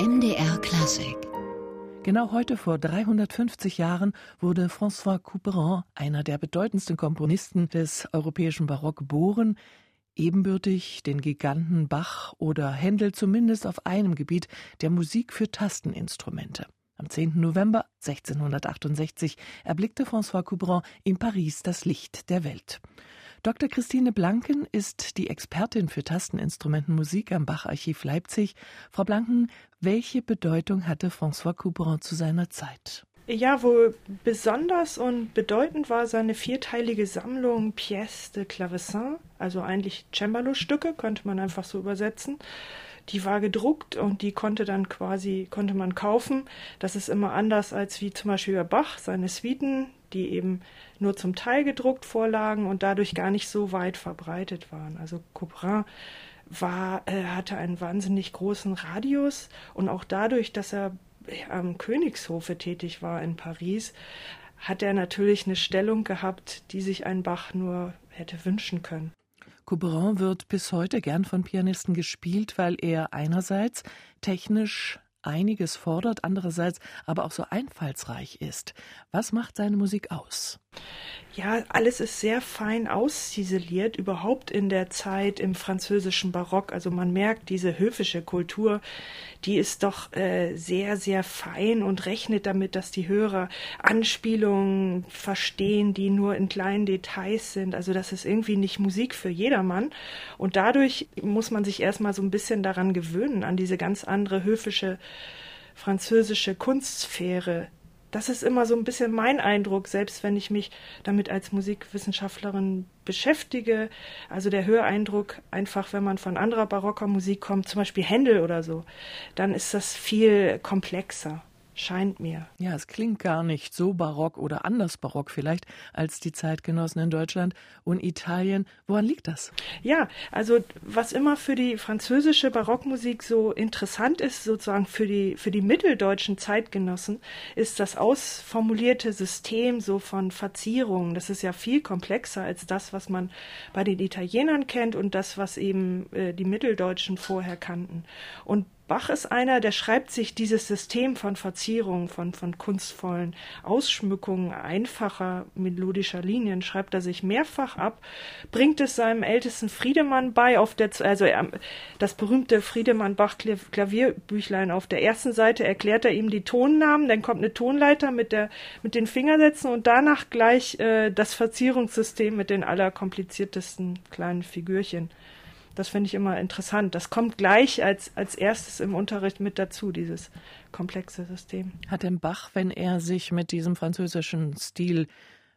MDR Klassik. Genau heute vor 350 Jahren wurde François Couperin, einer der bedeutendsten Komponisten des europäischen Barock, geboren, ebenbürtig den Giganten Bach oder Händel zumindest auf einem Gebiet der Musik für Tasteninstrumente. Am 10. November 1668 erblickte François Couperin in Paris das Licht der Welt. Dr. Christine Blanken ist die Expertin für Tasteninstrumentenmusik am Bach-Archiv Leipzig. Frau Blanken, welche Bedeutung hatte François Couperin zu seiner Zeit? Ja, wohl besonders und bedeutend war seine vierteilige Sammlung Pièces de Clavecin, also eigentlich Cembalo-Stücke, könnte man einfach so übersetzen. Die war gedruckt und die konnte dann quasi, konnte man kaufen. Das ist immer anders als wie zum Beispiel bei Bach, seine Suiten, die eben nur zum Teil gedruckt vorlagen und dadurch gar nicht so weit verbreitet waren. Also Couperin war, äh, hatte einen wahnsinnig großen Radius und auch dadurch, dass er am Königshofe tätig war in Paris, hat er natürlich eine Stellung gehabt, die sich ein Bach nur hätte wünschen können. Couperin wird bis heute gern von Pianisten gespielt, weil er einerseits technisch einiges fordert, andererseits aber auch so einfallsreich ist. Was macht seine Musik aus? Ja, alles ist sehr fein ausziseliert, überhaupt in der Zeit im französischen Barock. Also man merkt, diese höfische Kultur, die ist doch äh, sehr, sehr fein und rechnet damit, dass die Hörer Anspielungen verstehen, die nur in kleinen Details sind. Also das ist irgendwie nicht Musik für jedermann. Und dadurch muss man sich erstmal so ein bisschen daran gewöhnen, an diese ganz andere höfische französische Kunstsphäre, das ist immer so ein bisschen mein Eindruck, selbst wenn ich mich damit als Musikwissenschaftlerin beschäftige. Also der Höreindruck einfach, wenn man von anderer barocker Musik kommt, zum Beispiel Händel oder so, dann ist das viel komplexer scheint mir. Ja, es klingt gar nicht so barock oder anders barock vielleicht als die Zeitgenossen in Deutschland und Italien. Woran liegt das? Ja, also was immer für die französische Barockmusik so interessant ist, sozusagen für die, für die mitteldeutschen Zeitgenossen, ist das ausformulierte System so von Verzierungen. Das ist ja viel komplexer als das, was man bei den Italienern kennt und das, was eben äh, die Mitteldeutschen vorher kannten. Und Bach ist einer, der schreibt sich dieses System von Verzierungen, von, von kunstvollen Ausschmückungen, einfacher melodischer Linien, schreibt er sich mehrfach ab, bringt es seinem ältesten Friedemann bei, auf der, also er, das berühmte Friedemann-Bach-Klavierbüchlein auf der ersten Seite erklärt er ihm die Tonnamen, dann kommt eine Tonleiter mit, der, mit den Fingersätzen und danach gleich äh, das Verzierungssystem mit den allerkompliziertesten kleinen Figürchen. Das finde ich immer interessant. Das kommt gleich als, als erstes im Unterricht mit dazu, dieses komplexe System. Hat denn Bach, wenn er sich mit diesem französischen Stil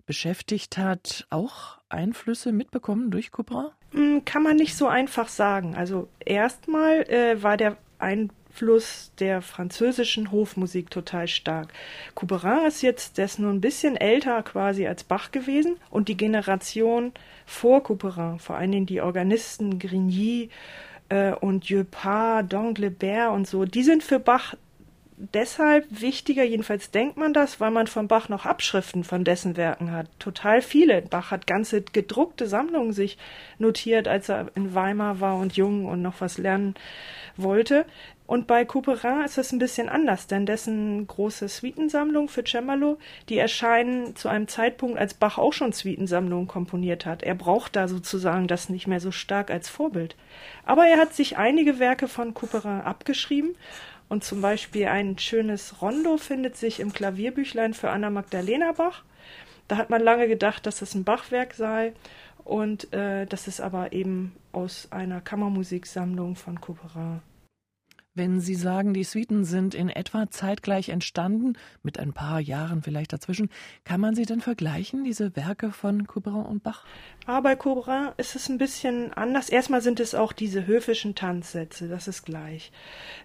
beschäftigt hat, auch Einflüsse mitbekommen durch Couperin? Hm, kann man nicht so einfach sagen. Also erstmal äh, war der Einfluss der französischen Hofmusik total stark. Couperin ist jetzt, der ist nur ein bisschen älter quasi als Bach gewesen und die Generation vor Couperin, vor allen Dingen die Organisten Grigny äh, und Dieupart, Danglebert und so, die sind für Bach deshalb wichtiger, jedenfalls denkt man das, weil man von Bach noch Abschriften von dessen Werken hat. Total viele. Bach hat ganze gedruckte Sammlungen sich notiert, als er in Weimar war und jung und noch was lernen wollte. Und bei Couperin ist es ein bisschen anders, denn dessen große Suitensammlung für Cembalo, die erscheinen zu einem Zeitpunkt, als Bach auch schon Suitensammlungen komponiert hat. Er braucht da sozusagen das nicht mehr so stark als Vorbild. Aber er hat sich einige Werke von Couperin abgeschrieben und zum Beispiel ein schönes Rondo findet sich im Klavierbüchlein für Anna Magdalena Bach. Da hat man lange gedacht, dass es ein Bachwerk sei und äh, das ist aber eben aus einer Kammermusiksammlung von Couperin. Wenn Sie sagen, die Suiten sind in etwa zeitgleich entstanden, mit ein paar Jahren vielleicht dazwischen, kann man sie denn vergleichen, diese Werke von Couperin und Bach? Ah, bei Couperin ist es ein bisschen anders. Erstmal sind es auch diese höfischen Tanzsätze, das ist gleich.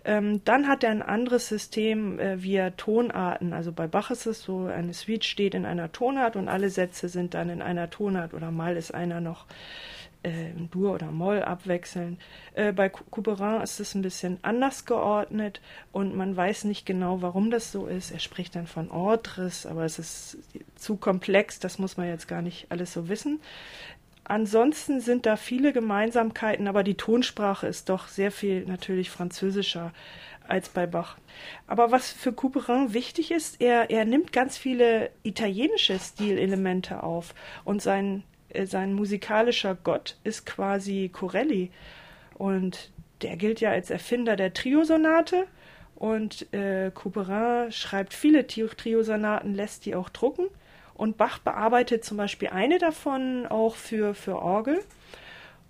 Ähm, dann hat er ein anderes System äh, via Tonarten. Also bei Bach ist es so, eine Suite steht in einer Tonart und alle Sätze sind dann in einer Tonart oder mal ist einer noch äh, Dur oder Moll abwechseln. Äh, bei Couperin ist es ein bisschen anders geordnet und man weiß nicht genau, warum das so ist. Er spricht dann von Ordres, aber es ist zu komplex, das muss man jetzt gar nicht alles so wissen. Ansonsten sind da viele Gemeinsamkeiten, aber die Tonsprache ist doch sehr viel natürlich französischer als bei Bach. Aber was für Couperin wichtig ist, er, er nimmt ganz viele italienische Stilelemente auf und sein, sein musikalischer Gott ist quasi Corelli. Und der gilt ja als Erfinder der Triosonate und äh, Couperin schreibt viele Triosonaten, lässt die auch drucken. Und Bach bearbeitet zum Beispiel eine davon auch für, für Orgel.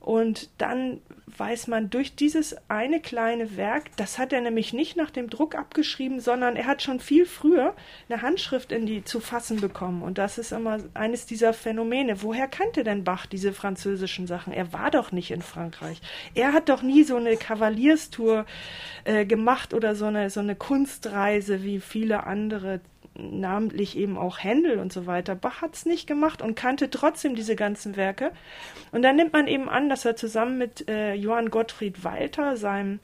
Und dann weiß man durch dieses eine kleine Werk, das hat er nämlich nicht nach dem Druck abgeschrieben, sondern er hat schon viel früher eine Handschrift in die zu fassen bekommen. Und das ist immer eines dieser Phänomene. Woher kannte denn Bach diese französischen Sachen? Er war doch nicht in Frankreich. Er hat doch nie so eine Kavalierstour äh, gemacht oder so eine, so eine Kunstreise wie viele andere namentlich eben auch Händel und so weiter. Bach hat es nicht gemacht und kannte trotzdem diese ganzen Werke. Und dann nimmt man eben an, dass er zusammen mit äh, Johann Gottfried Walter, seinem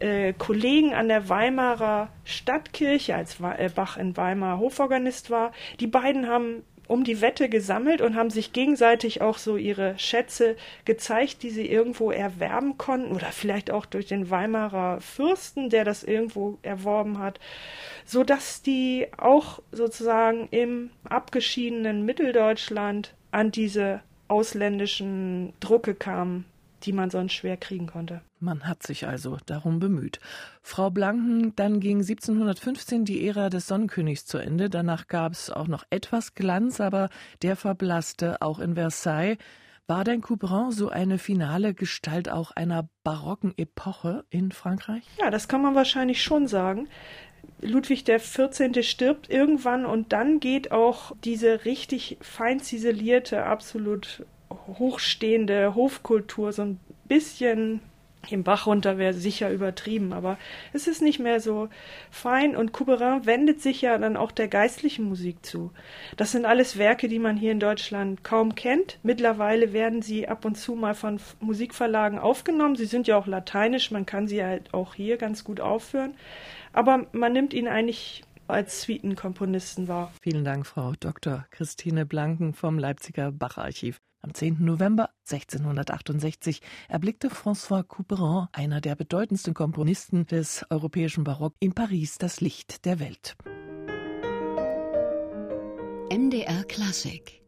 äh, Kollegen an der Weimarer Stadtkirche, als äh, Bach in Weimar Hoforganist war, die beiden haben um die Wette gesammelt und haben sich gegenseitig auch so ihre Schätze gezeigt, die sie irgendwo erwerben konnten oder vielleicht auch durch den Weimarer Fürsten, der das irgendwo erworben hat, so dass die auch sozusagen im abgeschiedenen Mitteldeutschland an diese ausländischen Drucke kamen, die man sonst schwer kriegen konnte. Man hat sich also darum bemüht. Frau Blanken, dann ging 1715 die Ära des Sonnenkönigs zu Ende. Danach gab es auch noch etwas Glanz, aber der verblasste auch in Versailles. War denn Couperin so eine finale Gestalt auch einer barocken Epoche in Frankreich? Ja, das kann man wahrscheinlich schon sagen. Ludwig XIV. stirbt irgendwann und dann geht auch diese richtig fein ziselierte, absolut hochstehende Hofkultur so ein bisschen im Bach runter wäre sicher übertrieben, aber es ist nicht mehr so fein und Couperin wendet sich ja dann auch der geistlichen Musik zu. Das sind alles Werke, die man hier in Deutschland kaum kennt. Mittlerweile werden sie ab und zu mal von Musikverlagen aufgenommen. Sie sind ja auch lateinisch, man kann sie halt auch hier ganz gut aufführen, aber man nimmt ihn eigentlich als Suitenkomponisten wahr. Vielen Dank, Frau Dr. Christine Blanken vom Leipziger Bacharchiv. Am 10. November 1668 erblickte François Couperin, einer der bedeutendsten Komponisten des europäischen Barock, in Paris das Licht der Welt. MDR Klassik